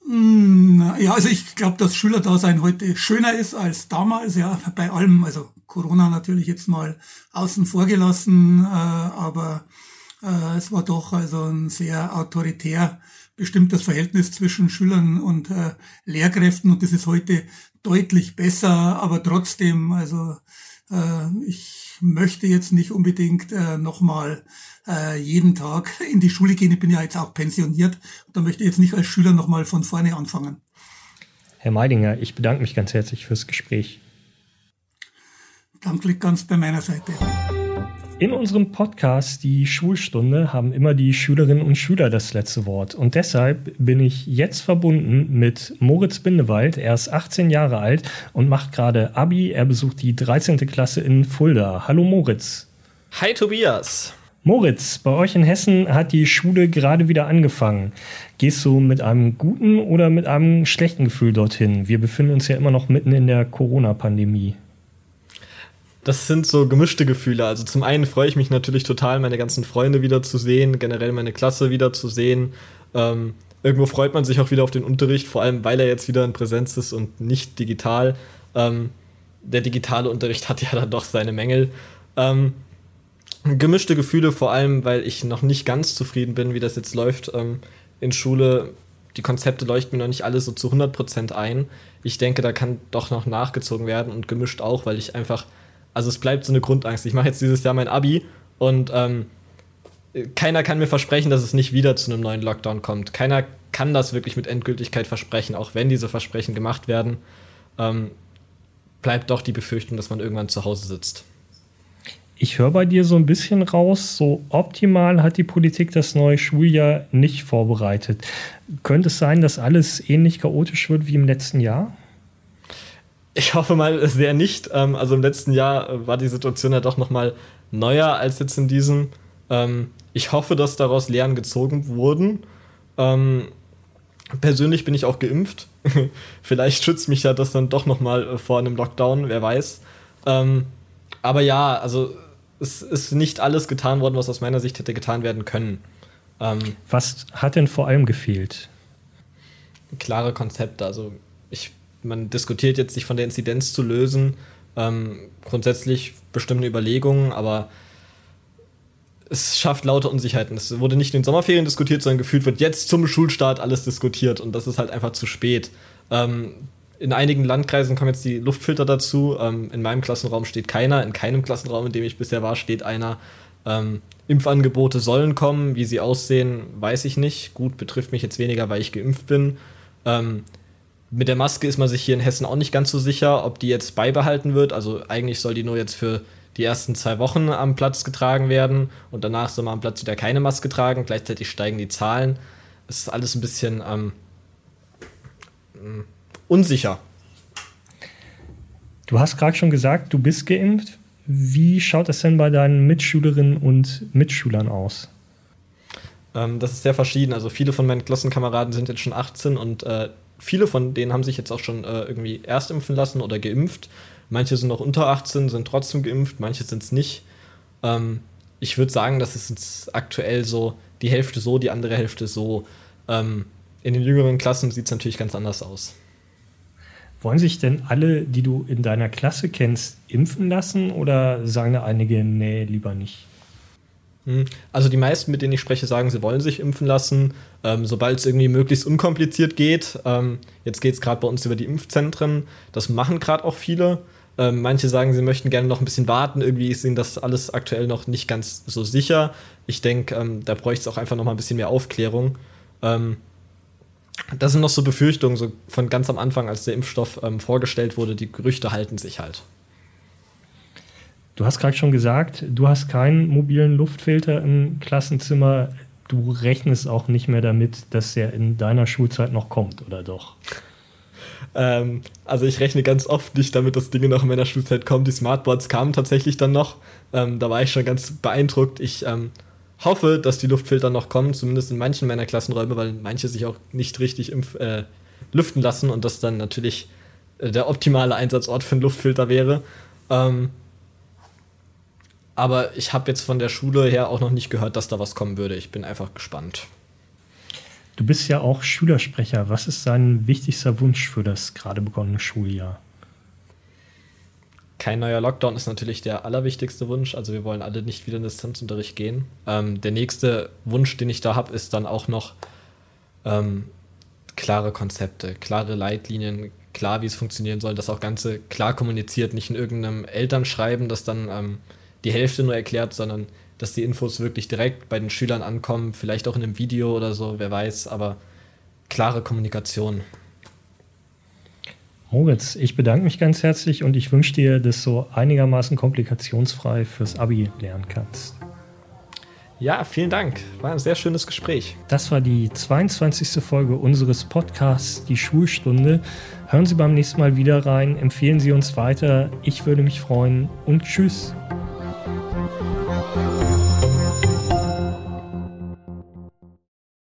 Hm, ja, also ich glaube, dass Schülerdasein heute schöner ist als damals, ja, bei allem, also Corona natürlich jetzt mal außen vor gelassen, äh, aber äh, es war doch also ein sehr autoritär bestimmt das Verhältnis zwischen Schülern und äh, Lehrkräften und das ist heute deutlich besser, aber trotzdem, also ich möchte jetzt nicht unbedingt äh, nochmal äh, jeden Tag in die Schule gehen. Ich bin ja jetzt auch pensioniert. Da möchte ich jetzt nicht als Schüler nochmal von vorne anfangen. Herr Meidinger, ich bedanke mich ganz herzlich fürs Gespräch. Dank liegt ganz bei meiner Seite. In unserem Podcast Die Schulstunde haben immer die Schülerinnen und Schüler das letzte Wort. Und deshalb bin ich jetzt verbunden mit Moritz Bindewald. Er ist 18 Jahre alt und macht gerade Abi. Er besucht die 13. Klasse in Fulda. Hallo Moritz. Hi Tobias. Moritz, bei euch in Hessen hat die Schule gerade wieder angefangen. Gehst du mit einem guten oder mit einem schlechten Gefühl dorthin? Wir befinden uns ja immer noch mitten in der Corona-Pandemie das sind so gemischte Gefühle. Also zum einen freue ich mich natürlich total, meine ganzen Freunde wiederzusehen, generell meine Klasse wiederzusehen. Ähm, irgendwo freut man sich auch wieder auf den Unterricht, vor allem weil er jetzt wieder in Präsenz ist und nicht digital. Ähm, der digitale Unterricht hat ja dann doch seine Mängel. Ähm, gemischte Gefühle, vor allem weil ich noch nicht ganz zufrieden bin, wie das jetzt läuft ähm, in Schule. Die Konzepte leuchten mir noch nicht alle so zu 100% ein. Ich denke, da kann doch noch nachgezogen werden und gemischt auch, weil ich einfach also es bleibt so eine Grundangst. Ich mache jetzt dieses Jahr mein Abi und ähm, keiner kann mir versprechen, dass es nicht wieder zu einem neuen Lockdown kommt. Keiner kann das wirklich mit Endgültigkeit versprechen, auch wenn diese Versprechen gemacht werden. Ähm, bleibt doch die Befürchtung, dass man irgendwann zu Hause sitzt. Ich höre bei dir so ein bisschen raus, so optimal hat die Politik das neue Schuljahr nicht vorbereitet. Könnte es sein, dass alles ähnlich chaotisch wird wie im letzten Jahr? Ich hoffe mal sehr nicht. Ähm, also im letzten Jahr äh, war die Situation ja doch noch mal neuer als jetzt in diesem. Ähm, ich hoffe, dass daraus Lehren gezogen wurden. Ähm, persönlich bin ich auch geimpft. Vielleicht schützt mich ja das dann doch noch mal äh, vor einem Lockdown, wer weiß. Aber ja, also es ist nicht alles getan worden, was aus meiner Sicht hätte getan werden können. Was hat denn vor allem gefehlt? Klare Konzepte. Also ich man diskutiert jetzt, sich von der Inzidenz zu lösen. Ähm, grundsätzlich bestimmte Überlegungen, aber es schafft lauter Unsicherheiten. Es wurde nicht in den Sommerferien diskutiert, sondern gefühlt wird jetzt zum Schulstart alles diskutiert und das ist halt einfach zu spät. Ähm, in einigen Landkreisen kommen jetzt die Luftfilter dazu. Ähm, in meinem Klassenraum steht keiner. In keinem Klassenraum, in dem ich bisher war, steht einer. Ähm, Impfangebote sollen kommen. Wie sie aussehen, weiß ich nicht. Gut, betrifft mich jetzt weniger, weil ich geimpft bin. Mit der Maske ist man sich hier in Hessen auch nicht ganz so sicher, ob die jetzt beibehalten wird. Also eigentlich soll die nur jetzt für die ersten zwei Wochen am Platz getragen werden und danach soll man am Platz wieder keine Maske tragen. Gleichzeitig steigen die Zahlen. Es ist alles ein bisschen ähm, mm, unsicher. Du hast gerade schon gesagt, du bist geimpft. Wie schaut es denn bei deinen Mitschülerinnen und Mitschülern aus? Ähm, das ist sehr verschieden. Also viele von meinen Klassenkameraden sind jetzt schon 18 und äh, viele von denen haben sich jetzt auch schon äh, irgendwie erst impfen lassen oder geimpft. Manche sind noch unter 18, sind trotzdem geimpft, manche sind es nicht. Ähm, ich würde sagen, das ist jetzt aktuell so die Hälfte so, die andere Hälfte so. Ähm, in den jüngeren Klassen sieht es natürlich ganz anders aus. Wollen sich denn alle, die du in deiner Klasse kennst, impfen lassen oder sagen da einige, nee, lieber nicht? Hm. Also die meisten, mit denen ich spreche, sagen, sie wollen sich impfen lassen, ähm, sobald es irgendwie möglichst unkompliziert geht. Ähm, jetzt geht es gerade bei uns über die Impfzentren. Das machen gerade auch viele. Ähm, manche sagen, sie möchten gerne noch ein bisschen warten. Irgendwie ist ihnen das alles aktuell noch nicht ganz so sicher. Ich denke, ähm, da bräuchte es auch einfach noch mal ein bisschen mehr Aufklärung. Ähm, das sind noch so Befürchtungen, so von ganz am Anfang, als der Impfstoff ähm, vorgestellt wurde. Die Gerüchte halten sich halt. Du hast gerade schon gesagt, du hast keinen mobilen Luftfilter im Klassenzimmer. Du rechnest auch nicht mehr damit, dass der in deiner Schulzeit noch kommt, oder doch? Ähm, also ich rechne ganz oft nicht damit, dass Dinge noch in meiner Schulzeit kommen. Die Smartboards kamen tatsächlich dann noch. Ähm, da war ich schon ganz beeindruckt. Ich ähm, hoffe, dass die Luftfilter noch kommen, zumindest in manchen meiner Klassenräume, weil manche sich auch nicht richtig äh, lüften lassen und das dann natürlich äh, der optimale Einsatzort für einen Luftfilter wäre. Ähm, aber ich habe jetzt von der Schule her auch noch nicht gehört, dass da was kommen würde. Ich bin einfach gespannt. Du bist ja auch Schülersprecher. Was ist dein wichtigster Wunsch für das gerade begonnene Schuljahr? Kein neuer Lockdown ist natürlich der allerwichtigste Wunsch. Also wir wollen alle nicht wieder in Distanzunterricht gehen. Ähm, der nächste Wunsch, den ich da habe, ist dann auch noch ähm, klare Konzepte, klare Leitlinien, klar, wie es funktionieren soll, das auch Ganze klar kommuniziert, nicht in irgendeinem Elternschreiben, das dann ähm, die Hälfte nur erklärt, sondern dass die Infos wirklich direkt bei den Schülern ankommen, vielleicht auch in einem Video oder so, wer weiß, aber klare Kommunikation. Moritz, ich bedanke mich ganz herzlich und ich wünsche dir, dass du einigermaßen komplikationsfrei fürs Abi lernen kannst. Ja, vielen Dank. War ein sehr schönes Gespräch. Das war die 22. Folge unseres Podcasts Die Schulstunde. Hören Sie beim nächsten Mal wieder rein, empfehlen Sie uns weiter. Ich würde mich freuen und tschüss.